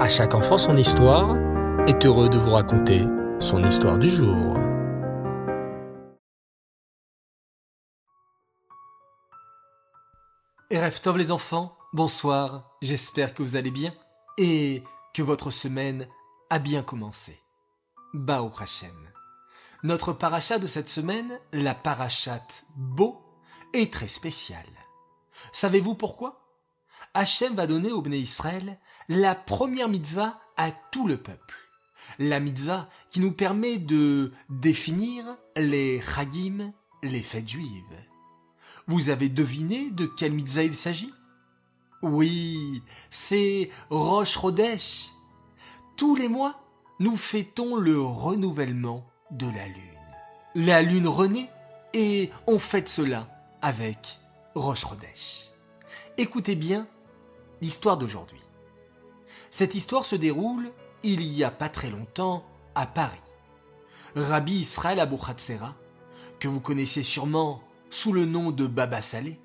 À chaque enfant son histoire est heureux de vous raconter son histoire du jour. Rêve Tov les enfants, bonsoir, j'espère que vous allez bien et que votre semaine a bien commencé. Bao Hashem. Notre paracha de cette semaine, la parachate Beau, est très spéciale. Savez-vous pourquoi? Hachem va donner au Bné Israël la première mitzvah à tout le peuple. La mitzvah qui nous permet de définir les chagim, les fêtes juives. Vous avez deviné de quelle mitzvah il s'agit? Oui, c'est Rosh Chodesh. Tous les mois, nous fêtons le renouvellement de la lune. La lune renaît et on fête cela avec Chodesh. Écoutez bien l'histoire d'aujourd'hui. Cette histoire se déroule il y a pas très longtemps à Paris. Rabbi Israël Abou Khatsera, que vous connaissez sûrement sous le nom de Baba Salé,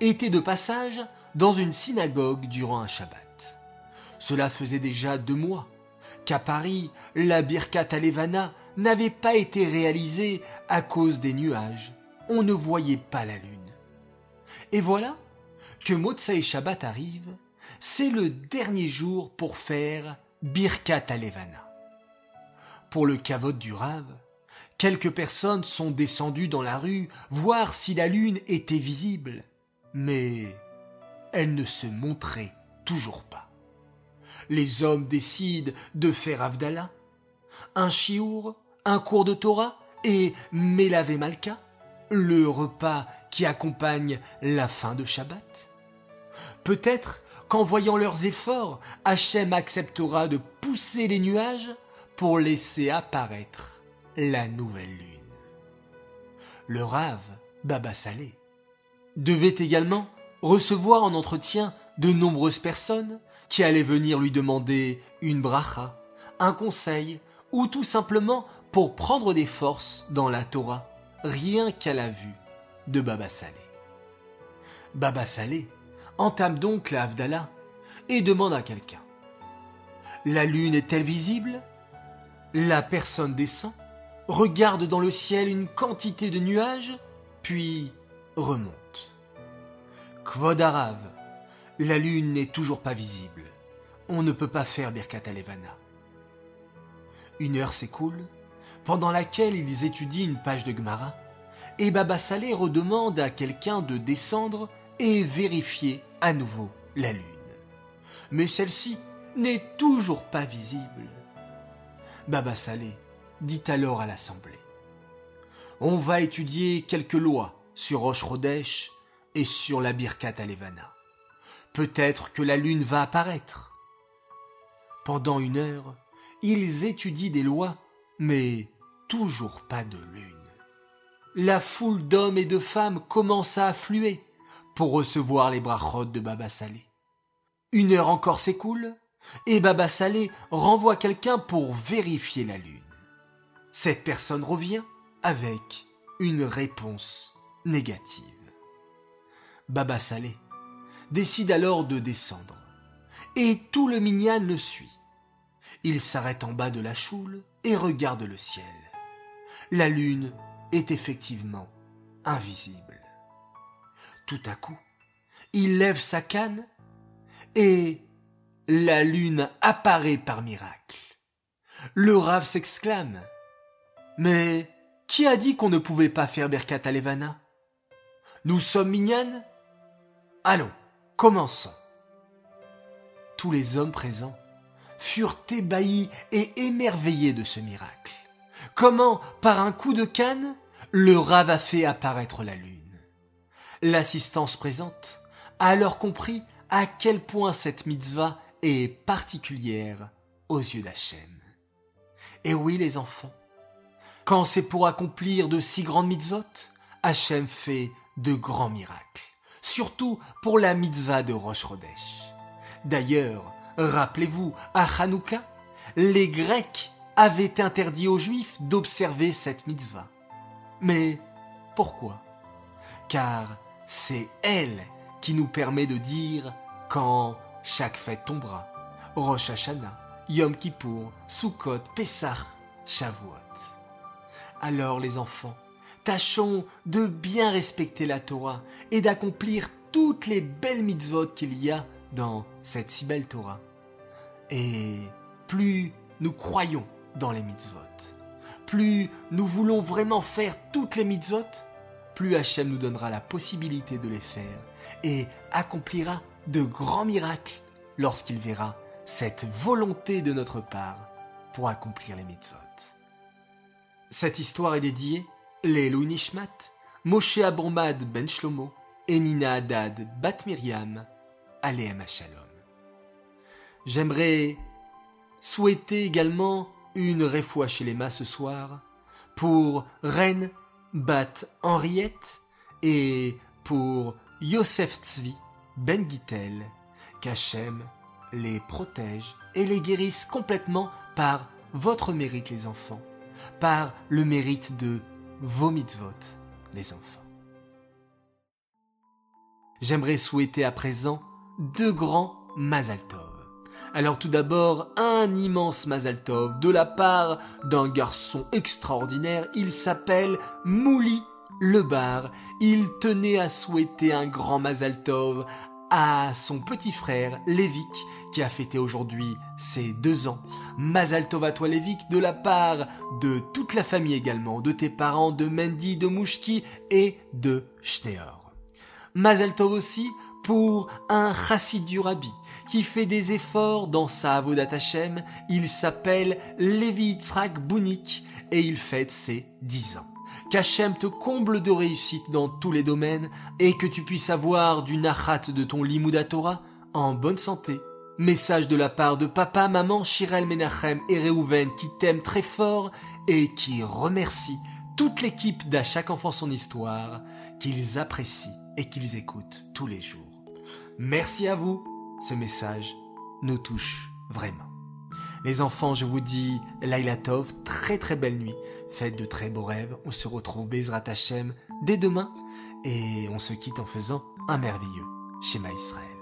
était de passage dans une synagogue durant un Shabbat. Cela faisait déjà deux mois qu'à Paris, la Birkat Alevana n'avait pas été réalisée à cause des nuages. On ne voyait pas la lune. Et voilà que Motsai Shabbat arrive c'est le dernier jour pour faire Birkat Alevana. Pour le cavote du Rave, quelques personnes sont descendues dans la rue voir si la lune était visible, mais elle ne se montrait toujours pas. Les hommes décident de faire Avdallah, un chiour, un cours de Torah et Melave Malka, le repas qui accompagne la fin de Shabbat. Peut-être qu'en voyant leurs efforts, Hachem acceptera de pousser les nuages pour laisser apparaître la nouvelle lune. Le rave, Baba Salé, devait également recevoir en entretien de nombreuses personnes qui allaient venir lui demander une bracha, un conseil, ou tout simplement pour prendre des forces dans la Torah, rien qu'à la vue de Baba Salé. Baba Salé entame donc la Havdalah et demande à quelqu'un. La lune est-elle visible? La personne descend, regarde dans le ciel une quantité de nuages, puis remonte. Kvodarav, la lune n'est toujours pas visible. On ne peut pas faire Birkat Alevana. Une heure s'écoule, pendant laquelle ils étudient une page de Gemara, et Baba Saleh redemande à quelqu'un de descendre et vérifier à nouveau la lune. Mais celle-ci n'est toujours pas visible. Baba Salé dit alors à l'Assemblée On va étudier quelques lois sur Rosh Rodesh et sur la Birkat Alevana. Peut-être que la lune va apparaître. Pendant une heure, ils étudient des lois, mais toujours pas de lune. La foule d'hommes et de femmes commence à affluer pour recevoir les brachot de Baba Salé. Une heure encore s'écoule, et Baba Salé renvoie quelqu'un pour vérifier la lune. Cette personne revient avec une réponse négative. Baba Salé décide alors de descendre, et tout le minyan le suit. Il s'arrête en bas de la choule et regarde le ciel. La lune est effectivement invisible. Tout à coup, il lève sa canne et la lune apparaît par miracle. Le rave s'exclame. Mais qui a dit qu'on ne pouvait pas faire Berkat Nous sommes mignanes Allons, commençons. Tous les hommes présents furent ébahis et émerveillés de ce miracle. Comment, par un coup de canne, le rave a fait apparaître la lune? L'assistance présente a alors compris à quel point cette mitzvah est particulière aux yeux d'Hachem. Et oui, les enfants, quand c'est pour accomplir de si grandes mitzvot, Hachem fait de grands miracles, surtout pour la mitzvah de Rosh Chodesh. D'ailleurs, rappelez-vous, à Hanouka, les Grecs avaient interdit aux Juifs d'observer cette mitzvah. Mais pourquoi? Car c'est elle qui nous permet de dire quand chaque fête tombera, Rosh Hashanah, Yom Kippour, Sukkot, Pessah, Shavuot. Alors les enfants, tâchons de bien respecter la Torah et d'accomplir toutes les belles mitzvot qu'il y a dans cette si belle Torah. Et plus nous croyons dans les mitzvot, plus nous voulons vraiment faire toutes les mitzvot, plus Hachem nous donnera la possibilité de les faire et accomplira de grands miracles lorsqu'il verra cette volonté de notre part pour accomplir les mitzvot. Cette histoire est dédiée les Nishmat, Moshe Abourmad ben Shlomo et Nina Haddad bat Miriam, Aleem Shalom. J'aimerais souhaiter également une réfoua chez les ce soir pour Reine Bat Henriette et pour Yosef Tzvi Ben Gittel, qu'Hachem les protège et les guérisse complètement par votre mérite les enfants, par le mérite de vos mitzvot les enfants. J'aimerais souhaiter à présent deux grands Mazal Alors tout d'abord, un immense Mazal de la part d'un garçon extraordinaire, il s'appelle Mouli le bar. Il tenait à souhaiter un grand Mazal à son petit frère Lévic qui a fêté aujourd'hui ses deux ans. Mazal Tov à toi Lévic de la part de toute la famille également, de tes parents, de Mendy, de Mouchki et de Schneor. Mazal Tov aussi pour un chassid du Rabbi qui fait des efforts dans sa Avodat Hashem. Il s'appelle Lévi Yitzhak Bounik et il fête ses dix ans qu'Hachem te comble de réussite dans tous les domaines et que tu puisses avoir du nachat de ton limouda Torah en bonne santé. Message de la part de papa, maman, Shirel Menachem et Reuven qui t'aiment très fort et qui remercient toute l'équipe d'À chaque enfant son histoire qu'ils apprécient et qu'ils écoutent tous les jours. Merci à vous, ce message nous touche vraiment. Les enfants, je vous dis Lailatov, très très belle nuit. Faites de très beaux rêves. On se retrouve Bezrat Hashem dès demain et on se quitte en faisant un merveilleux schéma Israël.